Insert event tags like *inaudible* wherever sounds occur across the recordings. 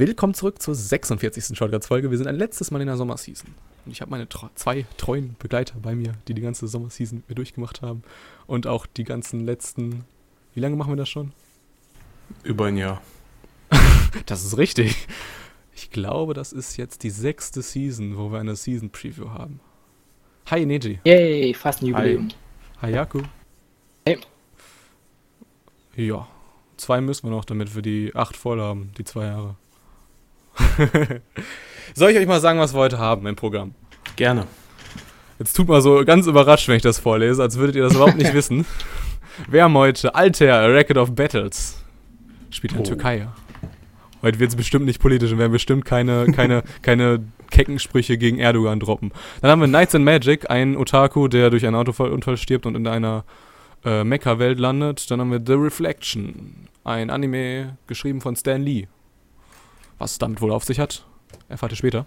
Willkommen zurück zur 46. Shotguns-Folge. Wir sind ein letztes Mal in der Sommerseason. Und ich habe meine tro- zwei treuen Begleiter bei mir, die die ganze Sommerseason mit mir durchgemacht haben. Und auch die ganzen letzten. Wie lange machen wir das schon? Über ein Jahr. *laughs* Das ist richtig. Ich glaube, das ist jetzt die sechste Season, wo wir eine Season Preview haben. Hi Neji. Yay, fast ein Jubiläum. Hi Jaku. Hey. Ja, zwei müssen wir noch, damit wir die acht voll haben, die zwei Jahre. *laughs* Soll ich euch mal sagen, was wir heute haben im Programm? Gerne. Jetzt tut mal so ganz überrascht, wenn ich das vorlese, als würdet ihr das überhaupt nicht *laughs* wissen. Wir haben heute Alter, A Record of Battles. Spielt in Oh. Türkei. Heute wird es bestimmt nicht politisch und werden bestimmt keine, keine, *laughs* keine kecken Sprüche gegen Erdogan droppen. Dann haben wir Knights and Magic, ein Otaku, der durch einen Autounfall stirbt und in einer äh, Mecha-Welt landet. Dann haben wir The Reflection, ein Anime geschrieben von Stan Lee. Was es damit wohl auf sich hat, erfahrt ihr später.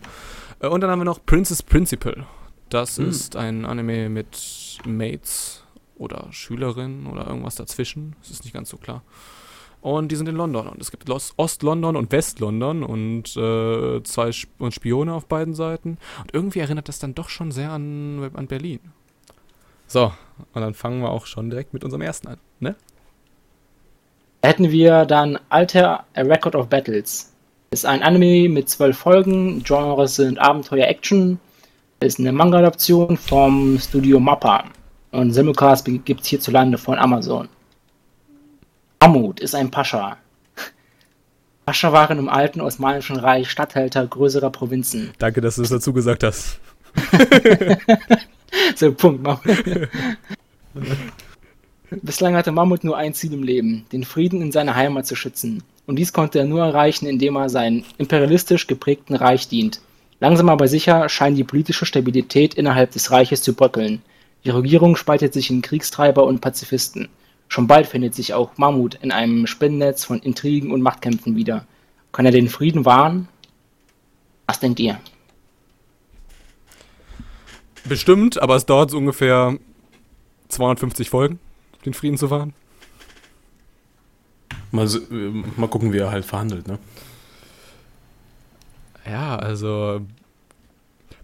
Äh, und dann haben wir noch Princess Principal. Das Hm. ist ein Anime mit Mates oder Schülerinnen oder irgendwas dazwischen. Das ist nicht ganz so klar. Und die sind in London. Und es gibt Ost-London und West-London und äh, zwei Sp und Spione auf beiden Seiten. Und irgendwie erinnert das dann doch schon sehr an, an Berlin. So, und dann fangen wir auch schon direkt mit unserem ersten an. Ne? Hätten wir dann Alter, A Record of Battles. Ist ein Anime mit zwölf Folgen. Genres sind Abenteuer, Action. Ist eine Manga-Adaption vom Studio Mappa. Und Simulcast gibt es hierzulande von Amazon. Mammut ist ein Pascha. *laughs* Pascha waren im alten Osmanischen Reich Statthalter größerer Provinzen. Danke, dass du es dazu gesagt hast. *laughs* So, Punkt. Mammut. *laughs* Bislang hatte Mammut nur ein Ziel im Leben, den Frieden in seiner Heimat zu schützen. Und dies konnte er nur erreichen, indem er seinem imperialistisch geprägten Reich dient. Langsam aber sicher scheint die politische Stabilität innerhalb des Reiches zu bröckeln. Die Regierung spaltet sich in Kriegstreiber und Pazifisten. Schon bald findet sich auch Mammut in einem Spinnennetz von Intrigen und Machtkämpfen wieder. Kann er den Frieden wahren? Was denkt ihr? Bestimmt, aber es dauert so ungefähr 250 Folgen, den Frieden zu wahren. Mal, se- äh, mal gucken, wie er halt verhandelt, ne? Ja, also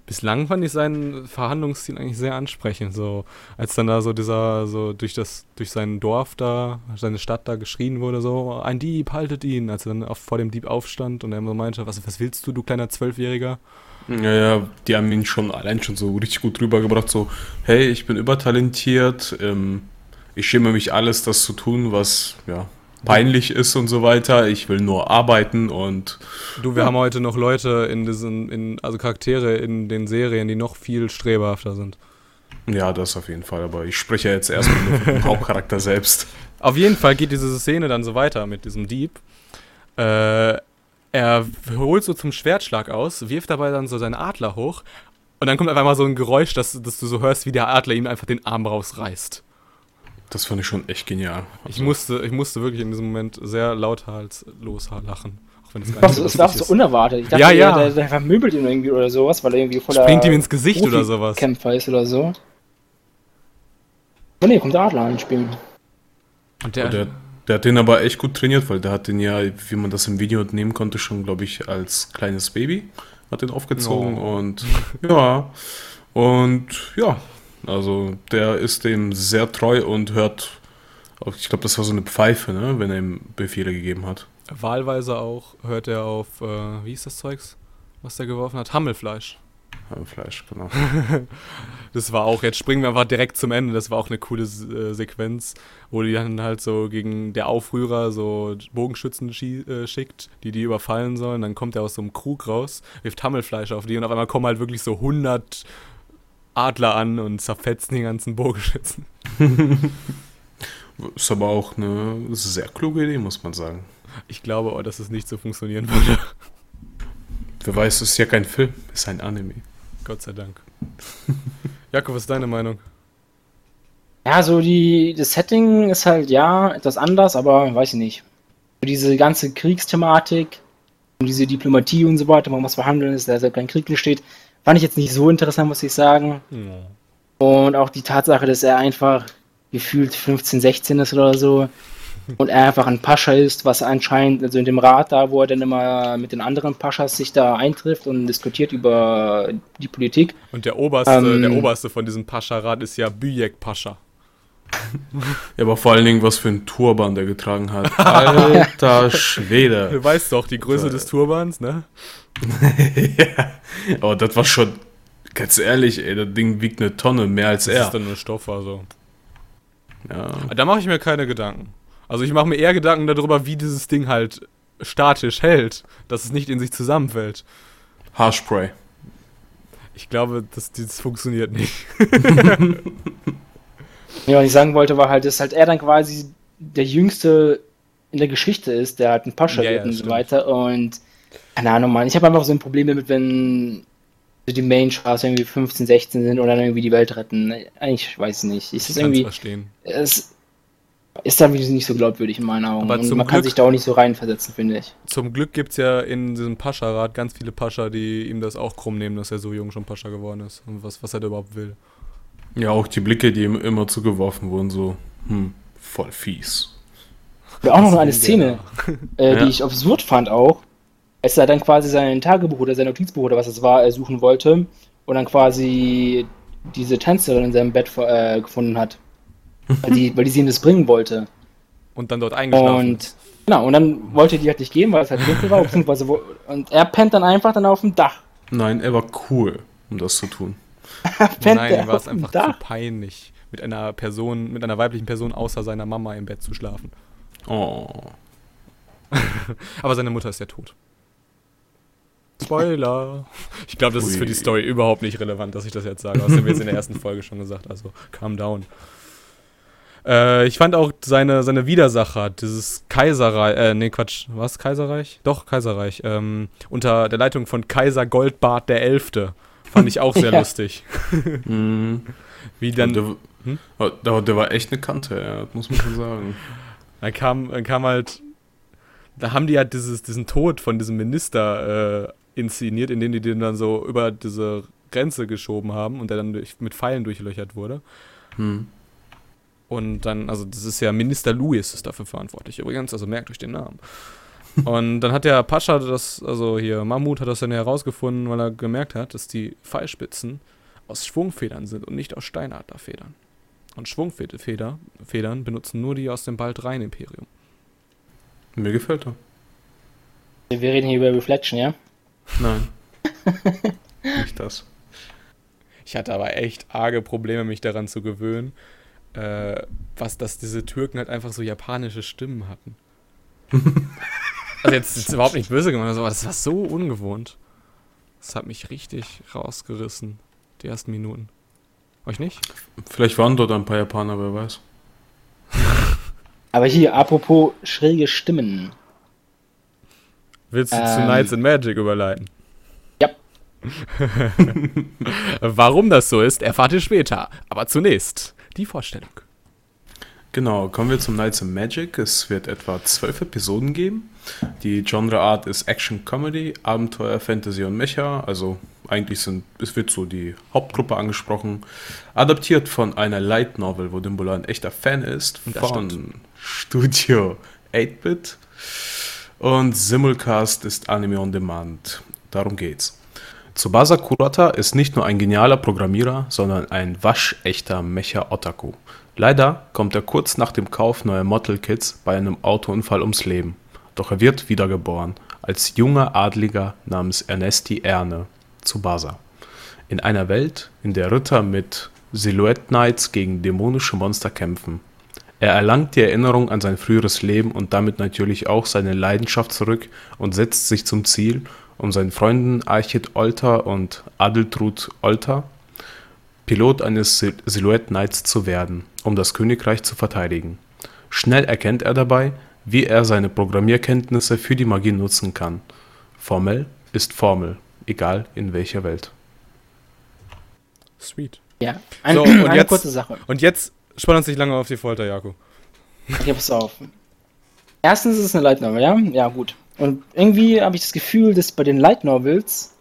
bislang fand ich seinen Verhandlungsstil eigentlich sehr ansprechend. So, als dann da so dieser, so durch das, durch sein Dorf da, seine Stadt da geschrien wurde, so, ein Dieb, haltet ihn, als er dann auf, vor dem Dieb aufstand und er so meinte, was, was willst du, du kleiner Zwölfjähriger? Ja, ja, die haben ihn schon allein schon so richtig gut rübergebracht, so, hey, ich bin übertalentiert, ähm, ich schäme mich alles, das zu tun, was, ja, peinlich ist und so weiter. Ich will nur arbeiten und Du, wir Ja. haben heute noch Leute in diesen, in, also Charaktere in den Serien, die noch viel strebehafter sind. ja, das auf jeden Fall, aber ich spreche ja jetzt erstmal nur vom *laughs* Hauptcharakter selbst. Auf jeden Fall geht diese Szene dann so weiter mit diesem Dieb. Äh, er holt so zum Schwertschlag aus, wirft dabei dann so seinen Adler hoch und dann kommt einfach mal so ein Geräusch, dass, dass du so hörst, wie der Adler ihm einfach den Arm rausreißt. Das fand ich schon echt genial. Ich musste, ich musste wirklich in diesem Moment sehr lauthals lachen. Auch wenn es gar Das, nicht das so war auch lustig so unerwartet. Ich dachte, Ja, ja. Der, der vermöbelt ihn irgendwie oder sowas, weil er irgendwie voller Springt ihm ins Gesicht oder sowas. Kämpfer ist oder so. Oh ne, kommt der Adler ins Spiel. Und der, Und der, der hat den aber echt gut trainiert, weil der hat den ja, wie man das im Video nehmen konnte, schon, glaube ich, als kleines Baby hat den aufgezogen Oh. und ja, und ja, also der ist dem sehr treu und hört, ich glaube, das war so eine Pfeife, ne, wenn er ihm Befehle gegeben hat. wahlweise auch hört er auf, äh, wie ist das Zeugs, was der geworfen hat? Hammelfleisch. Ja, Fleisch, genau. *laughs* Das war auch, jetzt springen wir einfach direkt zum Ende, das war auch eine coole äh, Sequenz, wo die dann halt so gegen der Aufrührer so Bogenschützen äh, schickt, die die überfallen sollen, dann kommt er aus so einem Krug raus, wirft Hammelfleisch auf die und auf einmal kommen halt wirklich so 100 Adler an und zerfetzen die ganzen Bogenschützen. *laughs* Ist aber auch eine sehr kluge Idee, muss man sagen. Ich glaube auch, dass es nicht so funktionieren würde. Wer weiß, es ist ja kein Film, es ist ein Anime. Gott sei Dank. *laughs* Jakob, was ist deine Meinung? Ja, so die, das Setting ist halt, ja, etwas anders, aber weiß ich nicht. Diese ganze Kriegsthematik und diese Diplomatie und so weiter, man muss verhandeln, dass da kein Krieg entsteht, fand ich jetzt nicht so interessant, muss ich sagen. Und auch die Tatsache, dass er einfach gefühlt 15, 16 ist oder so, und er einfach ein Pascha ist, was anscheinend, also in dem Rat da, wo er dann immer mit den anderen Paschas sich da eintrifft und diskutiert über die Politik. Und der oberste, Ähm. der oberste von diesem Pascha-Rat ist ja Büyek Pascha. *laughs* Ja, aber vor allen Dingen, was für ein Turban der getragen hat. *laughs* Alter Schwede. Du weißt doch, die Größe So. des Turbans, ne? *laughs* ja. Aber das war schon, ganz ehrlich, ey, das Ding wiegt eine Tonne, mehr als Das er. ist dann nur Stoff, also. Ja. Da mache ich mir keine Gedanken. Also ich mache mir eher Gedanken darüber, wie dieses Ding halt statisch hält, dass es nicht in sich zusammenfällt. Haarspray. Ich glaube, das, das funktioniert nicht. *laughs* Ja, was ich sagen wollte, war halt, dass halt er dann quasi der Jüngste in der Geschichte ist, der halt ein Pascha Ja, wird ja, und so weiter. Und keine Ahnung, Mann, ich habe einfach so ein Problem damit, wenn so die Main Stars irgendwie 15, 16 sind und dann irgendwie die Welt retten. Eigentlich weiß ich nicht. Ist Ich kann es irgendwie, verstehen. es ist dann nicht so glaubwürdig in meinen Augen. Aber und man kann Glück- sich da auch nicht so reinversetzen, finde ich. Zum Glück gibt es ja in diesem Pascha-Rat ganz viele Pascha, die ihm das auch krumm nehmen, dass er so jung schon Pascha geworden ist. Und was, was er da überhaupt will. Ja, auch die Blicke, die ihm immer zugeworfen wurden, so, hm, voll fies. Und auch noch eine Szene, *laughs* äh, Ja. die ich absurd fand auch, als er dann quasi sein Tagebuch oder sein Notizbuch oder was es war, äh, suchen wollte und dann quasi diese Tänzerin in seinem Bett äh, gefunden hat. *laughs* Weil die, weil die sie ihm das bringen wollte. Und dann dort eingeschlafen. Und genau, und dann wollte die halt nicht gehen, weil es halt dunkel war, beziehungsweise wo, und er pennt dann einfach dann auf dem Dach. Nein, er war cool, um das zu tun. *laughs* Pennt Nein, er war es einfach Dach. zu peinlich, mit einer Person, mit einer weiblichen Person außer seiner Mama im Bett zu schlafen. Oh. *laughs* Aber seine Mutter ist ja tot. Spoiler. Ich glaube, das ist für die Ui. Story überhaupt nicht relevant, dass ich das jetzt sage. Das haben wir jetzt in der ersten Folge schon gesagt. Also, calm down. Äh, ich fand auch seine, seine Widersacher, dieses Kaiserreich, äh, nee, Quatsch, was, Kaiserreich? Doch, Kaiserreich, ähm, unter der Leitung von Kaiser Goldbart der Elfte. Fand ich auch *laughs* sehr Ja. lustig. Mhm. Wie Dann, der, Hm? der, der war echt eine Kante, ja, muss man schon sagen. *laughs* Dann kam, dann kam halt, da haben die halt dieses, diesen Tod von diesem Minister äh, inszeniert, indem die den dann so über diese Grenze geschoben haben und der dann durch, mit Pfeilen durchlöchert wurde. Hm. Und dann, also das ist ja Minister Lewis ist dafür verantwortlich übrigens, also merkt euch den Namen. Und dann hat der Pascha das, also hier Mammut hat das dann herausgefunden, weil er gemerkt hat, dass die Pfeilspitzen aus Schwungfedern sind und nicht aus Steinadlerfedern. Und Schwungfedern Federn benutzen nur die aus dem Bald-Rhein-Imperium. Mir gefällt er. Wir reden hier über Reflection, ja? Nein. *laughs* Nicht das. Ich hatte aber echt arge Probleme, mich daran zu gewöhnen, äh, was, dass diese Türken halt einfach so japanische Stimmen hatten. *laughs* also jetzt ist überhaupt nicht böse gemeint, aber das war so ungewohnt. Das hat mich richtig rausgerissen, die ersten Minuten. Euch nicht? Vielleicht waren dort ein paar Japaner, wer weiß. *laughs* Aber hier, apropos schräge Stimmen. Willst du zu Ähm. Knights and Magic überleiten? Ja. *laughs* Warum das so ist, erfahrt ihr später. Aber zunächst die Vorstellung. Genau, kommen wir zum Knights of Magic. Es wird etwa zwölf Episoden geben. Die Genreart ist Action Comedy, Abenteuer, Fantasy und Mecha. Also eigentlich sind, es wird so die Hauptgruppe angesprochen. Adaptiert von einer Light Novel, wo Dimbula ein echter Fan ist. Das Von stimmt. Studio 8-Bit. Und Simulcast ist Anime on Demand. Darum geht's. Tsubasa Kurata ist nicht nur ein genialer Programmierer, sondern ein waschechter Mecha-Otaku. Leider kommt er kurz nach dem Kauf neuer Model Kits bei einem Autounfall ums Leben. Doch er wird wiedergeboren als junger Adliger namens Ernesti Erne, Tsubasa. In einer Welt, in der Ritter mit Silhouette Knights gegen dämonische Monster kämpfen. Er erlangt die Erinnerung an sein früheres Leben und damit natürlich auch seine Leidenschaft zurück und setzt sich zum Ziel, um seinen Freunden Archid Olter und Adeltrud Olter Pilot eines Sil- Silhouette Knights zu werden, um das Königreich zu verteidigen. Schnell erkennt er dabei, wie er seine Programmierkenntnisse für die Magie nutzen kann. Formel ist Formel, egal in welcher Welt. Sweet. Ja, ein, So, und eine jetzt- kurze Sache. Und jetzt spann uns nicht lange auf die Folter, Jakob. Okay, pass auf. Erstens ist es eine Light Novel, ja? Ja, gut. Und irgendwie habe ich das Gefühl, dass bei den Light Novels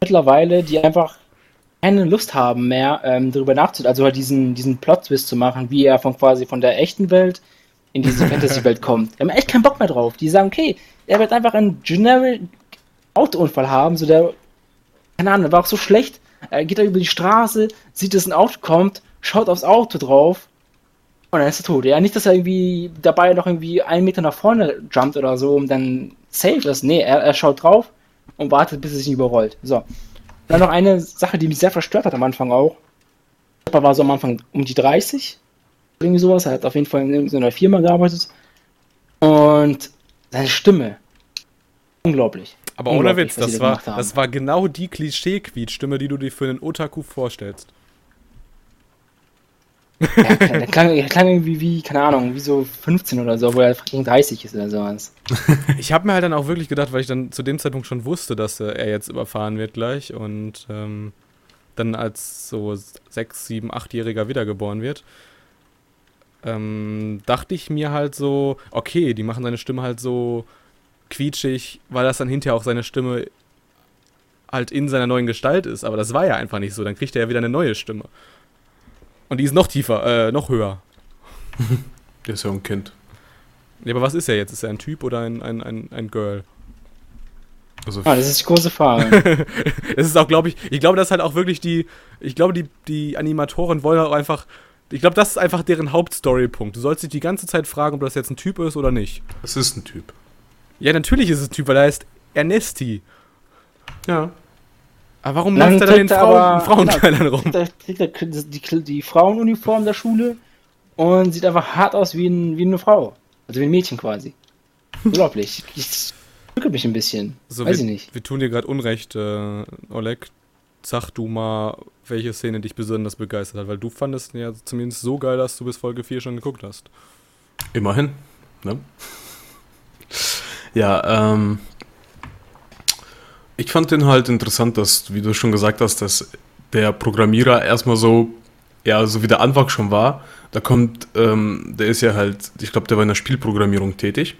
mittlerweile die einfach keine Lust haben mehr, ähm, darüber nachzudenken, also halt diesen, diesen Plot-Twist zu machen, wie er von quasi von der echten Welt in diese *laughs* Fantasy-Welt kommt. Die haben echt keinen Bock mehr drauf. Die sagen, okay, er wird einfach einen generic Autounfall haben, so der, keine Ahnung, der war auch so schlecht. Er geht da über die Straße, sieht, dass ein Auto kommt, schaut aufs Auto drauf und dann ist er tot. Ja, nicht, dass er irgendwie dabei noch irgendwie einen Meter nach vorne jumpt oder so, um dann safe ist. Nee, er, er schaut drauf und wartet, bis es sich überrollt. So. Dann noch eine Sache, die mich sehr verstört hat am Anfang auch. Er war so am Anfang um die 30. Irgendwie sowas. Er hat auf jeden Fall in irgendeiner Firma gearbeitet. Und seine Stimme. Unglaublich. Aber ohne Witz, das da war, das war genau die Klischee-Quietstimme, die du dir für einen Otaku vorstellst. Ja, der klang, der klang irgendwie wie, keine Ahnung, wie so 15 oder so, wo er fucking 30 ist oder sowas. *laughs* Ich habe mir halt dann auch wirklich gedacht, weil ich dann zu dem Zeitpunkt schon wusste, dass er jetzt überfahren wird gleich und ähm, dann als so sechs, sieben, achtjähriger wiedergeboren wird, ähm, dachte ich mir halt so, okay, die machen seine Stimme halt so quietschig, weil das dann hinterher auch seine Stimme halt in seiner neuen Gestalt ist. Aber das war ja einfach nicht so. Dann kriegt er ja wieder eine neue Stimme. Und die ist noch tiefer, äh, noch höher. *laughs* Der ist ja ein Kind. Ja, aber was ist er jetzt? Ist er ein Typ oder ein, ein, ein, ein Girl? Also Ah, das ist die große Frage. *laughs* Es ist auch, glaube ich, ich glaube, das ist halt auch wirklich die, ich glaube, die, die Animatoren wollen auch einfach, ich glaube, das ist einfach deren Hauptstorypunkt. Du sollst dich die ganze Zeit fragen, ob das jetzt ein Typ ist oder nicht. es ist ein Typ. Ja, natürlich ist es ein Typ, weil er heißt Ernesti. Ja. Aber warum Dann läuft er dann in trägt Frauen, Frauenkleidern rum? Da kriegt er die, die Frauenuniform der Schule und sieht einfach hart aus wie, ein, wie eine Frau. Also wie ein Mädchen quasi. *laughs* Unglaublich. Ich drücke mich ein bisschen. So, Weiß wir, ich nicht. wir tun dir gerade Unrecht, äh, Oleg. Sag du mal, welche Szene dich besonders begeistert hat, weil du fandest ihn ja zumindest so geil, dass du bis Folge 4 schon geguckt hast. Immerhin. Ne? Ja, ähm. Ich fand den halt interessant, dass, wie du schon gesagt hast, dass der Programmierer erstmal so, ja, so wie der Anfang schon war. Da kommt, ähm, der ist ja halt, ich glaube, der war in der Spielprogrammierung tätig.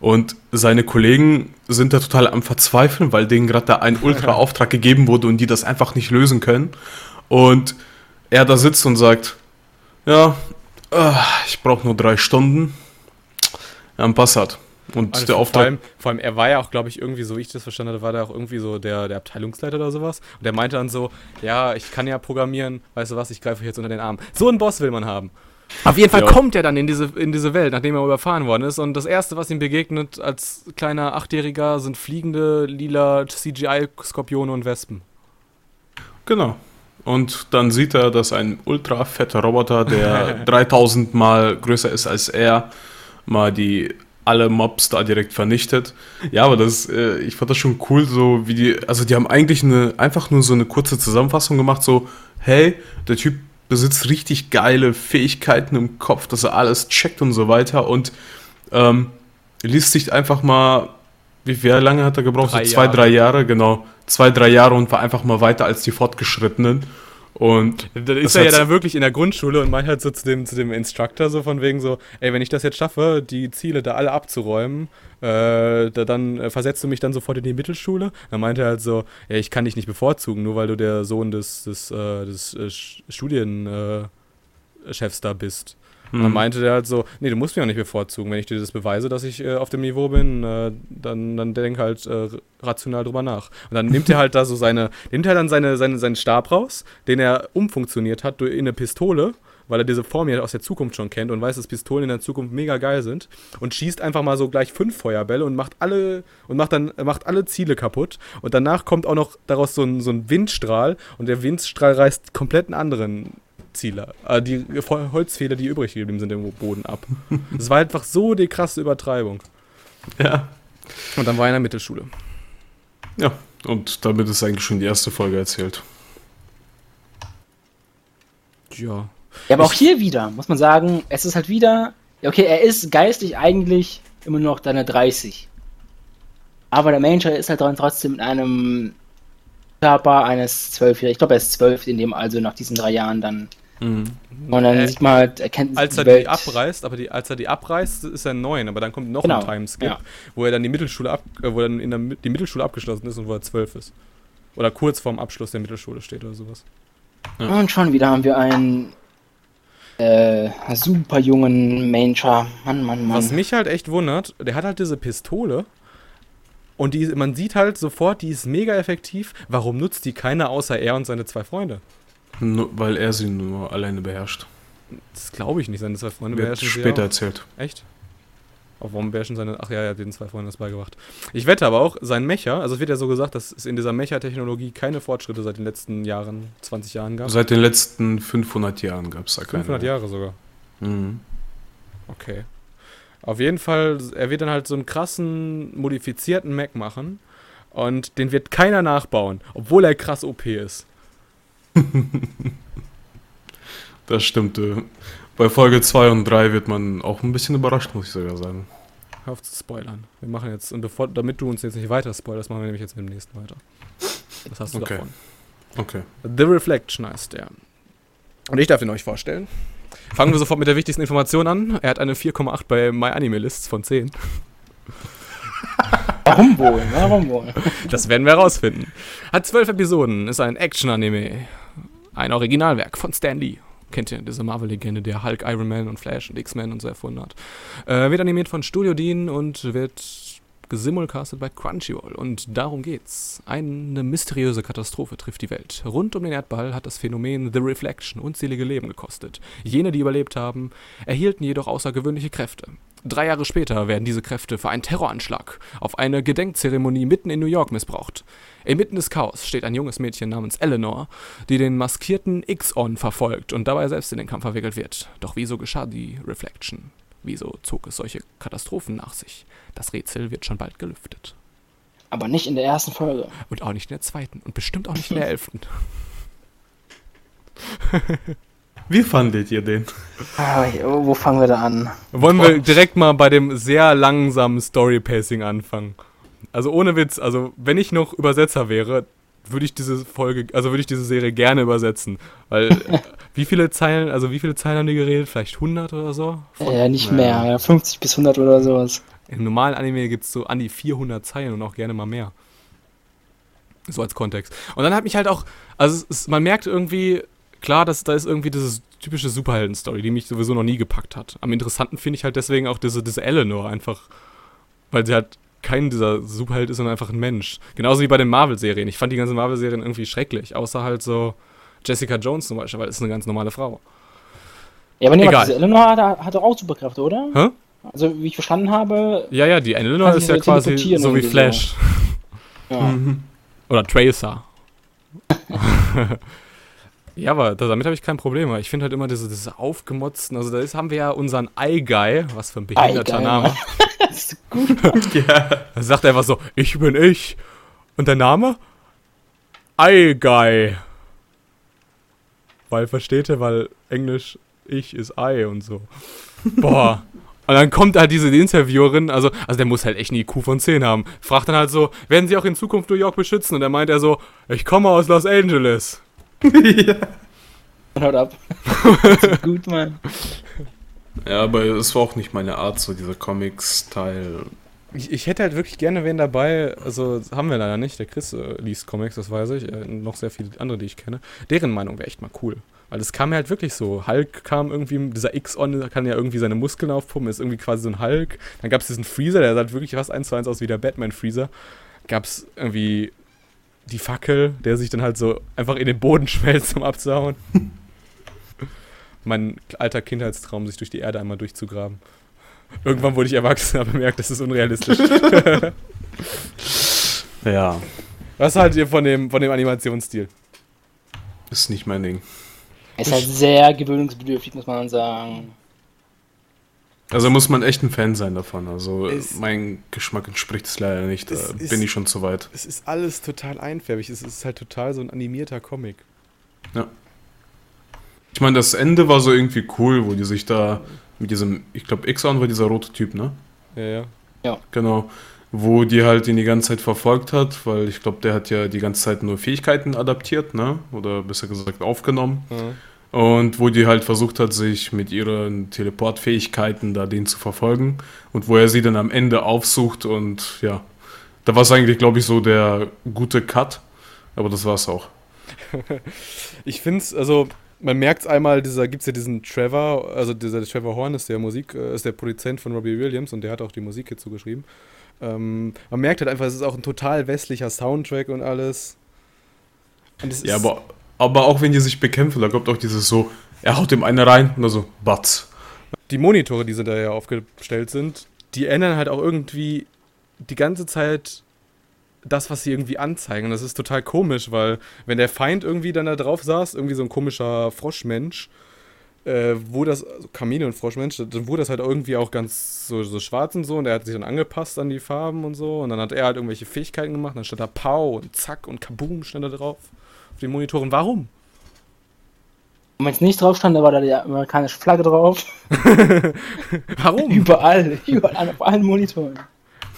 Und seine Kollegen sind da total am Verzweifeln, weil denen gerade da ein Ultra-Auftrag *laughs* gegeben wurde und die das einfach nicht lösen können. Und er da sitzt und sagt, ja, äh, ich brauche nur drei Stunden. Ja, ein Passat. Und Also der vor, Auftrag. allem, vor allem, er war ja auch, glaube ich, irgendwie, so wie ich das verstanden hatte, war der auch irgendwie so der, der Abteilungsleiter oder sowas. Und der meinte dann so, ja, ich kann ja programmieren, weißt du was, ich greife euch jetzt unter den Arm. So einen Boss will man haben. Auf jeden Fall Ja. kommt er dann in diese, in diese Welt, nachdem er überfahren worden ist. Und das Erste, was ihm begegnet als kleiner Achtjähriger, sind fliegende, lila CGI-Skorpione und Wespen. Genau. Und dann sieht er, dass ein ultra fetter Roboter, der *laughs* 3000 Mal größer ist als er, mal die alle Mobs da direkt vernichtet. Ja, aber das, äh, ich fand das schon cool, so wie die, also die haben eigentlich eine, einfach nur so eine kurze Zusammenfassung gemacht, so, hey, der Typ besitzt richtig geile Fähigkeiten im Kopf, dass er alles checkt und so weiter und ähm, liest sich einfach mal, wie, wie lange hat er gebraucht? Drei so zwei, Jahre. drei Jahre, genau. Zwei, drei Jahre und war einfach mal weiter als die Fortgeschrittenen. Und Da Das ist er ja dann wirklich in der Grundschule und meint halt so zu dem, zu dem Instructor so von wegen so, ey, wenn ich das jetzt schaffe, die Ziele da alle abzuräumen, äh, da, dann äh, versetzt du mich dann sofort in die Mittelschule. Dann meinte er halt so, ja, ich kann dich nicht bevorzugen, nur weil du der Sohn des, des, äh, des äh, Studienchefs Chefs da bist. Und dann hm, meinte der halt so, nee, du musst mich auch nicht bevorzugen. Wenn ich dir das beweise, dass ich äh, auf dem Niveau bin, äh, dann, dann denk halt äh, rational drüber nach. Und dann nimmt er halt da so seine, nimmt er dann seine, seine, seinen Stab raus, den er umfunktioniert hat in eine Pistole, weil er diese Form ja aus der Zukunft schon kennt und weiß, dass Pistolen in der Zukunft mega geil sind und schießt einfach mal so gleich fünf Feuerbälle und macht alle und macht dann macht alle Ziele kaputt und danach kommt auch noch daraus so ein, so ein Windstrahl und der Windstrahl reißt komplett einen anderen Ziele, äh, die Holzfehler, die übrig geblieben sind im Boden ab. Das war einfach so die krasse Übertreibung. ja. Und dann war er in der Mittelschule. Ja, und damit ist eigentlich schon die erste Folge erzählt. Ja. Ja, aber auch hier wieder, muss man sagen, es ist halt wieder, okay, er ist geistig eigentlich immer noch deine 30. Aber der Mensch ist halt dann trotzdem in einem Körper eines Zwölfjährigen. Ich glaube, er ist zwölf in dem, also nach diesen drei Jahren dann. Und dann Äh, sieht man halt, er kennt Als er die Welt. die abreißt, aber die, als er die abreißt, ist er neun, aber dann kommt noch Genau, ein Timeskip, ja. wo er dann die Mittelschule ab, äh, wo er dann in der, die Mittelschule abgeschlossen ist und wo er zwölf ist. Oder kurz vorm Abschluss der Mittelschule steht oder sowas. Und schon wieder haben wir einen äh, super jungen Manger. Mann, Mann, Mann. Was mich halt echt wundert, der hat halt diese Pistole und die, man sieht halt sofort, die ist mega effektiv. Warum nutzt die keiner außer er und seine zwei Freunde? Nur, weil er sie nur alleine beherrscht. Das glaube ich nicht, seine zwei Freunde Wird beherrschen sie später auch. erzählt. Echt? Auch warum beherrschen seine. Ach ja, er hat den zwei Freunden das beigebracht. Ich wette aber auch, sein Mecher, also es wird ja so gesagt, dass es in dieser Mecha-Technologie keine Fortschritte seit den letzten Jahren, 20 Jahren gab. Seit den letzten 500 Jahren gab es da keine. 500 Jahre sogar. Mhm. Okay. Auf jeden Fall, er wird dann halt so einen krassen, modifizierten Mac machen. Und den wird keiner nachbauen, obwohl er krass OP ist. *laughs* Das stimmt. Bei Folge 2 und 3 wird man auch ein bisschen überrascht, muss ich sogar sagen. Hör auf zu spoilern. Wir machen jetzt, und bevor, damit du uns jetzt nicht weiter spoilerst, machen wir nämlich jetzt mit dem nächsten weiter. Das hast du Okay. davon. Okay. The Reflection heißt der. Und ich darf den euch vorstellen. Fangen wir sofort mit der wichtigsten Information an. Er hat eine 4,8 bei MyAnimeLists von 10. *laughs* Warum wohl? Warum wohl? Das werden wir herausfinden. Hat zwölf Episoden, ist ein Action-Anime. Ein Originalwerk von Stan Lee. Kennt ihr diese Marvel-Legende, der Hulk, Iron Man und Flash und X-Men und so erfunden hat. Äh, wird animiert von Studio Dean und wird gesimulcastet bei Crunchyroll. Und darum geht's. Eine mysteriöse Katastrophe trifft die Welt. Rund um den Erdball hat das Phänomen The Reflection unzählige Leben gekostet. Jene, die überlebt haben, erhielten jedoch außergewöhnliche Kräfte. Drei Jahre später werden diese Kräfte für einen Terroranschlag auf eine Gedenkzeremonie mitten in New York missbraucht. Inmitten des Chaos steht ein junges Mädchen namens Eleanor, die den maskierten X-On verfolgt und dabei selbst in den Kampf verwickelt wird. Doch wieso geschah die Reflection? Wieso zog es solche Katastrophen nach sich? Das Rätsel wird schon bald gelüftet. Aber nicht in der ersten Folge. Und auch nicht in der zweiten. Und bestimmt auch nicht in der *laughs* elften. *laughs* Wie fandet ihr den? Ah, wo fangen wir da an? Wollen wir direkt mal bei dem sehr langsamen Story-Pacing anfangen? Also ohne Witz, also wenn ich noch Übersetzer wäre, würde ich diese Folge, also würde ich diese Serie gerne übersetzen. Weil *laughs* wie viele Zeilen, also wie viele Zeilen haben die geredet? Vielleicht 100 oder so? Nicht Ja. mehr, ja, 50 bis 100 oder sowas. Im normalen Anime gibt es so an die 400 Zeilen und auch gerne mal mehr. So als Kontext. Und dann hat mich halt auch, also es man merkt irgendwie, klar, dass da ist irgendwie diese typische Superhelden-Story, die mich sowieso noch nie gepackt hat. Am interessanten finde ich halt deswegen auch diese, diese Eleanor einfach, weil sie halt kein dieser Superheld ist, sondern einfach ein Mensch. Genauso wie bei den Marvel-Serien. Ich fand die ganzen Marvel-Serien irgendwie schrecklich, außer halt so Jessica Jones zum Beispiel, weil es ist eine ganz normale Frau. Ja, aber nee, Egal. diese Eleanor hat, hat doch auch Superkräfte, oder? Hä? Also, wie ich verstanden habe, Ja, ja, die Eleanor ist ja quasi so wie. Flash. ja. Mhm. Oder Tracer. *laughs* *laughs* ja, aber da- damit habe ich kein Problem. Ich finde halt immer diese, diese aufgemotzten, also da ist, haben wir ja unseren Eye-Guy, was für ein behinderter Name. *laughs* das ist gut. *laughs* Ja. Da sagt er einfach so, ich bin ich. Und der Name? Eye-Guy. Weil, versteht er, weil Englisch ich ist Eye und so. Boah. Und dann kommt halt diese Interviewerin, also, also der muss halt echt eine IQ von 10 haben. Fragt dann halt so, werden sie auch in Zukunft New York beschützen? Und dann meint er so, ich komme aus Los Angeles. *laughs* Haut ab. *laughs* Gut, Mann. ja, aber es war auch nicht meine Art, so dieser Comic-Style. Ich, ich hätte halt wirklich gerne wen dabei, also haben wir leider nicht. Der Chris äh, liest Comics, das weiß ich. Äh, noch sehr viele andere, die ich kenne. Deren Meinung wäre echt mal cool. Weil das kam mir halt wirklich so. Hulk kam irgendwie, dieser X-On kann ja irgendwie seine Muskeln aufpumpen, ist irgendwie quasi so ein Hulk. Dann gab es diesen Freezer, der sah halt wirklich fast eins zu eins aus wie der Batman-Freezer. Gab es irgendwie die Fackel, der sich dann halt so einfach in den Boden *laughs* schmelzt, um abzuhauen. *laughs* mein alter Kindheitstraum, sich durch die Erde einmal durchzugraben. Irgendwann wurde ich erwachsen, aber bemerkt, das ist unrealistisch. *laughs* Ja, Was haltet ihr von dem, von dem Animationsstil? ist nicht mein Ding. Ist halt sehr gewöhnungsbedürftig, muss man sagen. Also muss man echt ein Fan sein davon. Also Es- mein Geschmack entspricht es leider nicht. Da Es ist- bin ich schon zu weit. Es ist alles total einfärbig. Es ist halt total so ein animierter Comic. Ich meine, das Ende war so irgendwie cool, wo die sich da mit diesem, ich glaube, X-On war dieser rote Typ, ne? Ja, ja. Genau. Wo die halt ihn die ganze Zeit verfolgt hat, weil ich glaube, der hat ja die ganze Zeit nur Fähigkeiten adaptiert, ne? Oder besser gesagt aufgenommen. Ja. Und wo die halt versucht hat, sich mit ihren Teleportfähigkeiten da den zu verfolgen. Und wo er sie dann am Ende aufsucht und ja. Da war es eigentlich, glaube ich, so der gute Cut. Aber das war es auch. *laughs* Ich finde es, also, man merkt es einmal, dieser gibt es ja diesen Trevor, also dieser Trevor Horn ist der Musik, äh, ist der Produzent von Robbie Williams und der hat auch die Musik hierzu geschrieben. Ähm, man merkt halt einfach, es ist auch ein total westlicher Soundtrack und alles. Und ja, aber, aber auch wenn die sich bekämpfen, da kommt auch dieses so, er haut dem einen rein und dann so, Batz. Die Monitore, die da ja aufgestellt sind, die ändern halt auch irgendwie die ganze Zeit das, was sie irgendwie anzeigen. Und das ist total komisch, weil wenn der Feind irgendwie dann da drauf saß, irgendwie so ein komischer Froschmensch, äh, wo das, also Chameleon-Froschmensch, dann wurde das halt irgendwie auch ganz so, so schwarz und so und er hat sich dann angepasst an die Farben und so und dann hat er halt irgendwelche Fähigkeiten gemacht, dann stand da Pau und Zack und Kaboom stand da drauf auf den Monitoren. Warum? Und wenn es nicht drauf stand, da war da die amerikanische Flagge drauf. *laughs* Warum? überall, überall, auf allen Monitoren.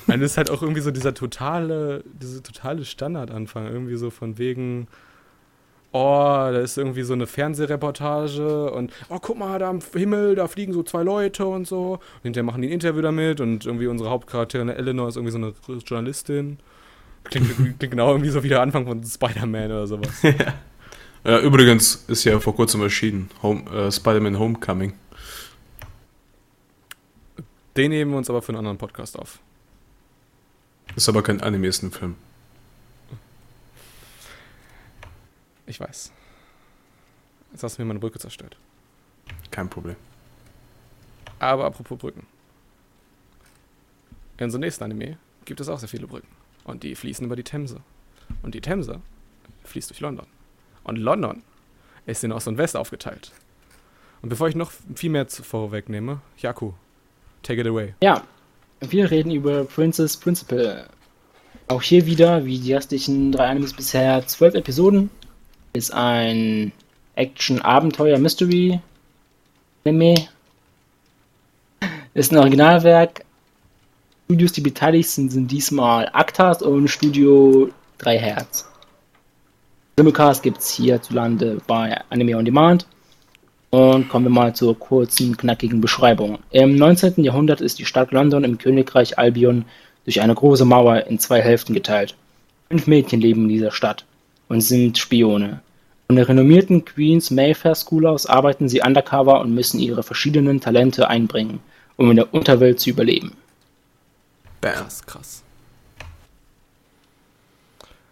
Und das ist halt auch irgendwie so dieser totale, diese totale Standardanfang, irgendwie so von wegen, oh, da ist irgendwie so eine Fernsehreportage und oh, guck mal, da am Himmel, da fliegen so zwei Leute und so. Und hinterher machen die ein Interview damit und irgendwie unsere Hauptcharakterin Eleanor ist irgendwie so eine Journalistin. Klingt, klingt genau irgendwie so wie der Anfang von Spider-Man oder sowas. *laughs* ja, übrigens ist ja vor kurzem erschienen, Home, äh, Spider-Man Homecoming. Den nehmen wir uns aber für einen anderen Podcast auf. Ist aber kein Anime, ist ein Film. Ich weiß. Jetzt hast du mir meine Brücke zerstört. Kein Problem. Aber apropos Brücken. In unserem nächsten Anime gibt es auch sehr viele Brücken. Und die fließen über die Themse. Und die Themse fließt durch London. Und London ist in Ost und West aufgeteilt. Und bevor ich noch viel mehr vorwegnehme, Jaku, take it away. Ja, wir reden über Princess Principal. Auch hier wieder, wie die restlichen drei Animes bisher, zwölf Episoden. Ist ein Action-Abenteuer-Mystery-Anime. Ist ein Originalwerk. Studios, die beteiligt sind, sind diesmal Actas und Studio 3 Hertz. Simulcast gibt es hierzulande bei Anime On Demand. Und kommen wir mal zur kurzen, knackigen Beschreibung. Im 19. Jahrhundert ist die Stadt London im Königreich Albion durch eine große Mauer in zwei Hälften geteilt. Fünf Mädchen leben in dieser Stadt und sind Spione. Von der renommierten Queen's Mayfair School aus arbeiten sie undercover und müssen ihre verschiedenen Talente einbringen, um in der Unterwelt zu überleben. Bam. Krass, krass.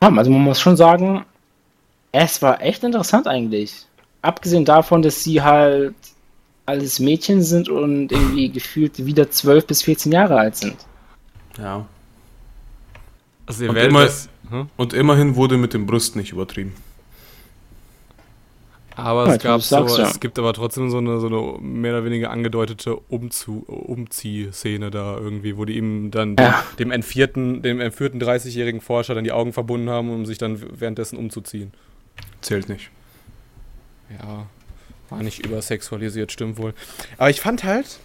Ja, also man muss schon sagen, es war echt interessant eigentlich abgesehen davon, dass sie halt alles Mädchen sind und irgendwie gefühlt wieder 12 bis 14 Jahre alt sind. Ja. Also und, immer, das, hm? und, immerhin wurde mit dem Brust nicht übertrieben. Aber ja, es gab so, ja. es gibt aber trotzdem so eine, so eine mehr oder weniger angedeutete Umzu Umziehszene da irgendwie, wo die ihm dann ja. dem entführten, dem entführten 30-jährigen Forscher dann die Augen verbunden haben, um sich dann währenddessen umzuziehen. Zählt nicht ja, war nicht übersexualisiert, stimmt wohl. Aber ich fand halt,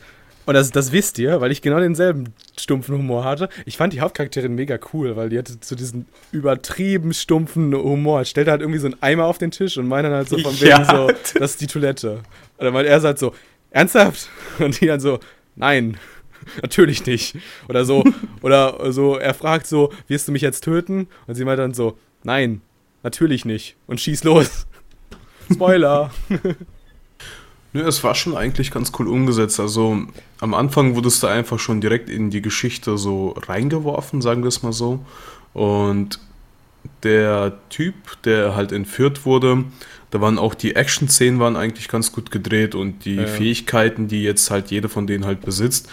und das, das wisst ihr, weil ich genau denselben stumpfen Humor hatte. Ich fand die Hauptcharakterin mega cool, weil die hatte so diesen übertrieben stumpfen Humor. Stellte halt irgendwie so einen Eimer auf den Tisch und meinte dann halt so von *laughs* wegen so, das ist die Toilette. Oder weil er sagt so, ernsthaft? *laughs* Und die dann so, nein, *laughs* natürlich nicht. Oder so, oder so, er fragt so, wirst du mich jetzt töten? Und sie meint dann so, nein, natürlich nicht. Und schieß los. Spoiler. Nö, es war schon eigentlich ganz cool umgesetzt. Also am Anfang wurdest du einfach schon direkt in die Geschichte so reingeworfen, sagen wir es mal so. Und der Typ, der halt entführt wurde, da waren auch die Action-Szenen waren eigentlich ganz gut gedreht und die ja. Fähigkeiten, die jetzt halt jede von denen halt besitzt.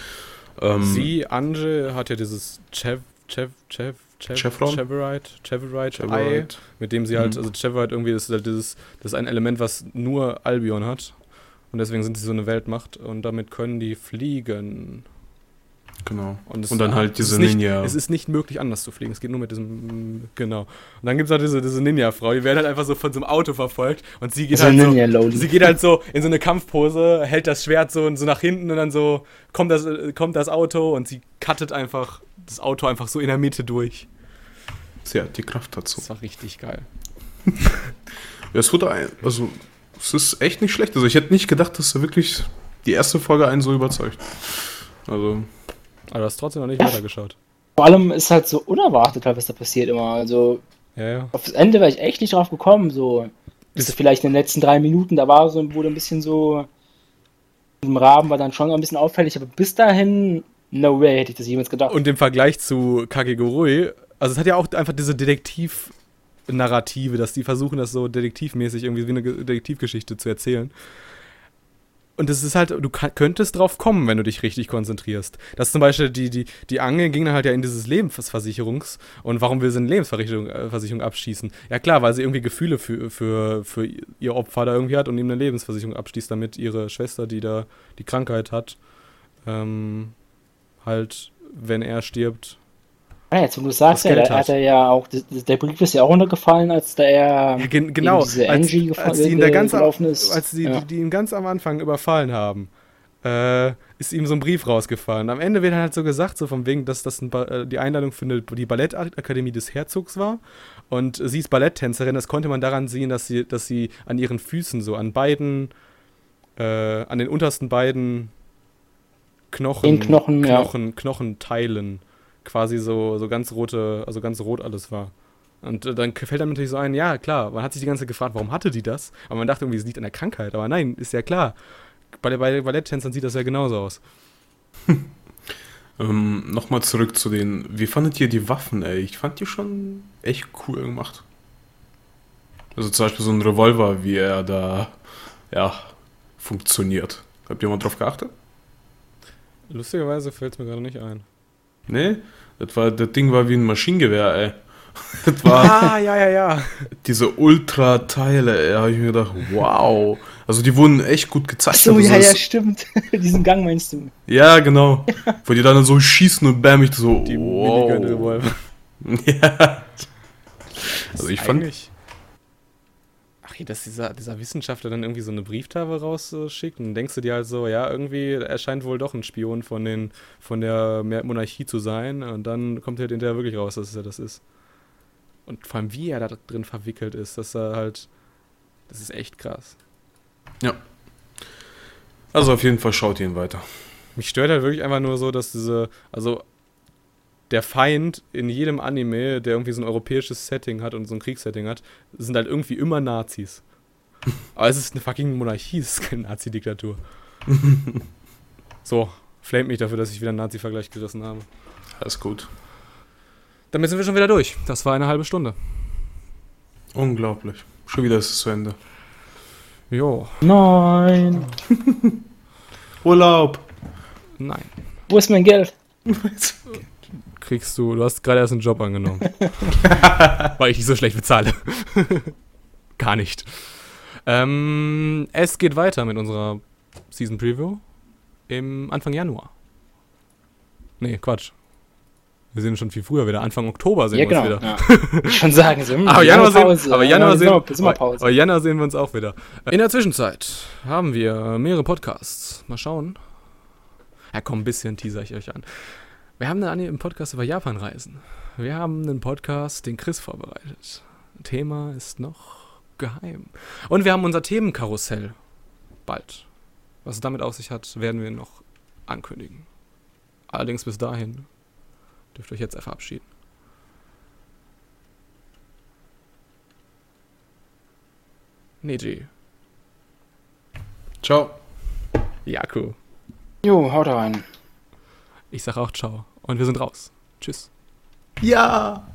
Ähm, Sie, Anje, hat ja dieses Chev, Chev, Chev, Chevron? Cheverite, Cheverite, Ei, mit dem sie halt, mhm. also Cheverite irgendwie ist halt dieses, das ist ein Element, was nur Albion hat. Und deswegen sind sie so eine Weltmacht und damit können die fliegen. Genau. Und, und dann halt diese nicht, Ninja. Es ist nicht möglich, anders zu fliegen. Es geht nur mit diesem. Genau. Und dann gibt es halt diese, diese Ninja-Frau, die wird halt einfach so von so einem Auto verfolgt und sie geht halt so. Sie geht halt so in so eine Kampfpose, hält das Schwert so, so nach hinten und dann so kommt das, kommt das Auto und sie cuttet einfach das Auto einfach so in der Mitte durch. Sie hat die Kraft dazu. Das war richtig geil. *laughs* ja, es wurde ein, also es ist echt nicht schlecht. Also ich hätte nicht gedacht, dass er wirklich die erste Folge einen so überzeugt. Also. Aber du hast trotzdem noch nicht ja. weitergeschaut. Vor allem ist halt so unerwartet, was da passiert immer. Also ja, ja. aufs Ende wäre ich echt nicht drauf gekommen. So, Das ist vielleicht in den letzten drei Minuten, da war so, wurde ein bisschen so, im Rahmen war dann schon ein bisschen auffällig, aber bis dahin, no way hätte ich das jemals gedacht. Und im Vergleich zu Kakegurui, also es hat ja auch einfach diese Detektiv-Narrative, dass die versuchen, das so detektivmäßig irgendwie wie eine Ge- Detektivgeschichte zu erzählen. Und es ist halt, du könntest drauf kommen, wenn du dich richtig konzentrierst. Das zum Beispiel, die, die, die Angel ging dann halt ja in dieses Lebensversicherungs- und warum will sie eine Lebensversicherung äh, abschließen? Ja klar, weil sie irgendwie Gefühle für, für, für ihr Opfer da irgendwie hat und ihm eine Lebensversicherung abschließt, damit ihre Schwester, die da die Krankheit hat, ähm, halt, wenn er stirbt, Ah, jetzt, wo du sagst, ja, hat. er ja auch, der Brief ist ja auch runtergefallen, als da er Ja, gen genau. diese Angie als, die ihn da äh, ganz am, ist. als die, Ja. die, die ihn ganz am Anfang überfallen haben, äh, ist ihm so ein Brief rausgefallen. Am Ende wird dann halt so gesagt, so von wegen, dass das ein äh, die Einladung für eine, die Ballettakademie des Herzogs war. Und sie ist Balletttänzerin. Das konnte man daran sehen, dass sie, dass sie an ihren Füßen so an beiden, äh, an den untersten beiden Knochen, Den Knochen, ja. Knochen, Knochenteilen quasi so, so ganz rote, also ganz rot alles war. Und äh, dann fällt einem natürlich so ein, ja klar, man hat sich die ganze Zeit gefragt, warum hatte die das? Aber man dachte irgendwie, es liegt an der Krankheit. Aber nein, ist ja klar. Bei, bei den Balletttänzern sieht das ja genauso aus. *laughs* Ähm, Nochmal zurück zu den. Wie fandet ihr die Waffen, ey? Ich fand die schon echt cool gemacht. Also zum Beispiel so ein Revolver, wie er da, ja, funktioniert. Habt ihr mal drauf geachtet? Lustigerweise fällt es mir gerade nicht ein. Nee? Das, war, das Ding war wie ein Maschinengewehr, ey. *laughs* Das war Ah, ja, ja, ja. diese Ultra-Teile, ey. Da hab ich mir gedacht, wow. Also die wurden echt gut gezeigt. Ach so, Also ja, ja, stimmt. *laughs* Diesen Gang meinst du? ja, genau. Wo die dann so schießen und bam, ich so, Die wow. *laughs* Ja. Also ich fand, Ach, dass dieser, dieser Wissenschaftler dann irgendwie so eine Brieftafel rausschickt und dann denkst du dir halt so, ja, irgendwie, er scheint wohl doch ein Spion von, den, von der Monarchie zu sein und dann kommt halt hinterher wirklich raus, dass er das ist. Und vor allem, wie er da drin verwickelt ist, dass er halt, das ist echt krass. also auf jeden Fall schaut ihn weiter. Mich stört halt wirklich einfach nur so, dass diese, also der Feind in jedem Anime, der irgendwie so ein europäisches Setting hat und so ein Kriegssetting hat, sind halt irgendwie immer Nazis. *laughs* Aber es ist eine fucking Monarchie, es ist keine Nazi-Diktatur. *laughs* so, flame mich dafür, dass ich wieder einen Nazi-Vergleich gerissen habe. Alles gut. Damit sind wir schon wieder durch. Das war eine halbe Stunde. Unglaublich. Schon wieder ist es zu Ende. Jo, Nein. *laughs* Urlaub. nein. Wo ist mein Geld? Kriegst du, du hast gerade erst einen Job angenommen. *laughs* Weil ich dich so schlecht bezahle. *laughs* Gar nicht. Ähm, es geht weiter mit unserer Season Preview im Anfang Januar. Nee, Quatsch. Wir sind schon viel früher wieder. Anfang Oktober sehen Ja, wir genau. uns wieder. Ja. *laughs* Ich schon sagen, so, hm, Aber Januar, sehen, aber Januar, ja, sehen, aber Januar sehen wir uns auch wieder. In der Zwischenzeit haben wir mehrere Podcasts. Mal schauen. Ja, komm, ein bisschen teaser ich euch an. Wir haben einen im Podcast über Japan-Reisen. Wir haben einen Podcast, den Chris vorbereitet. Thema ist noch geheim. Und wir haben unser Themenkarussell. Bald. Was es damit auf sich hat, werden wir noch ankündigen. Allerdings bis dahin dürft ihr euch jetzt verabschieden. Neji. Ciao. Jaku. Jo, haut rein. Ich sag auch ciao. Und wir sind raus. Tschüss. Ja.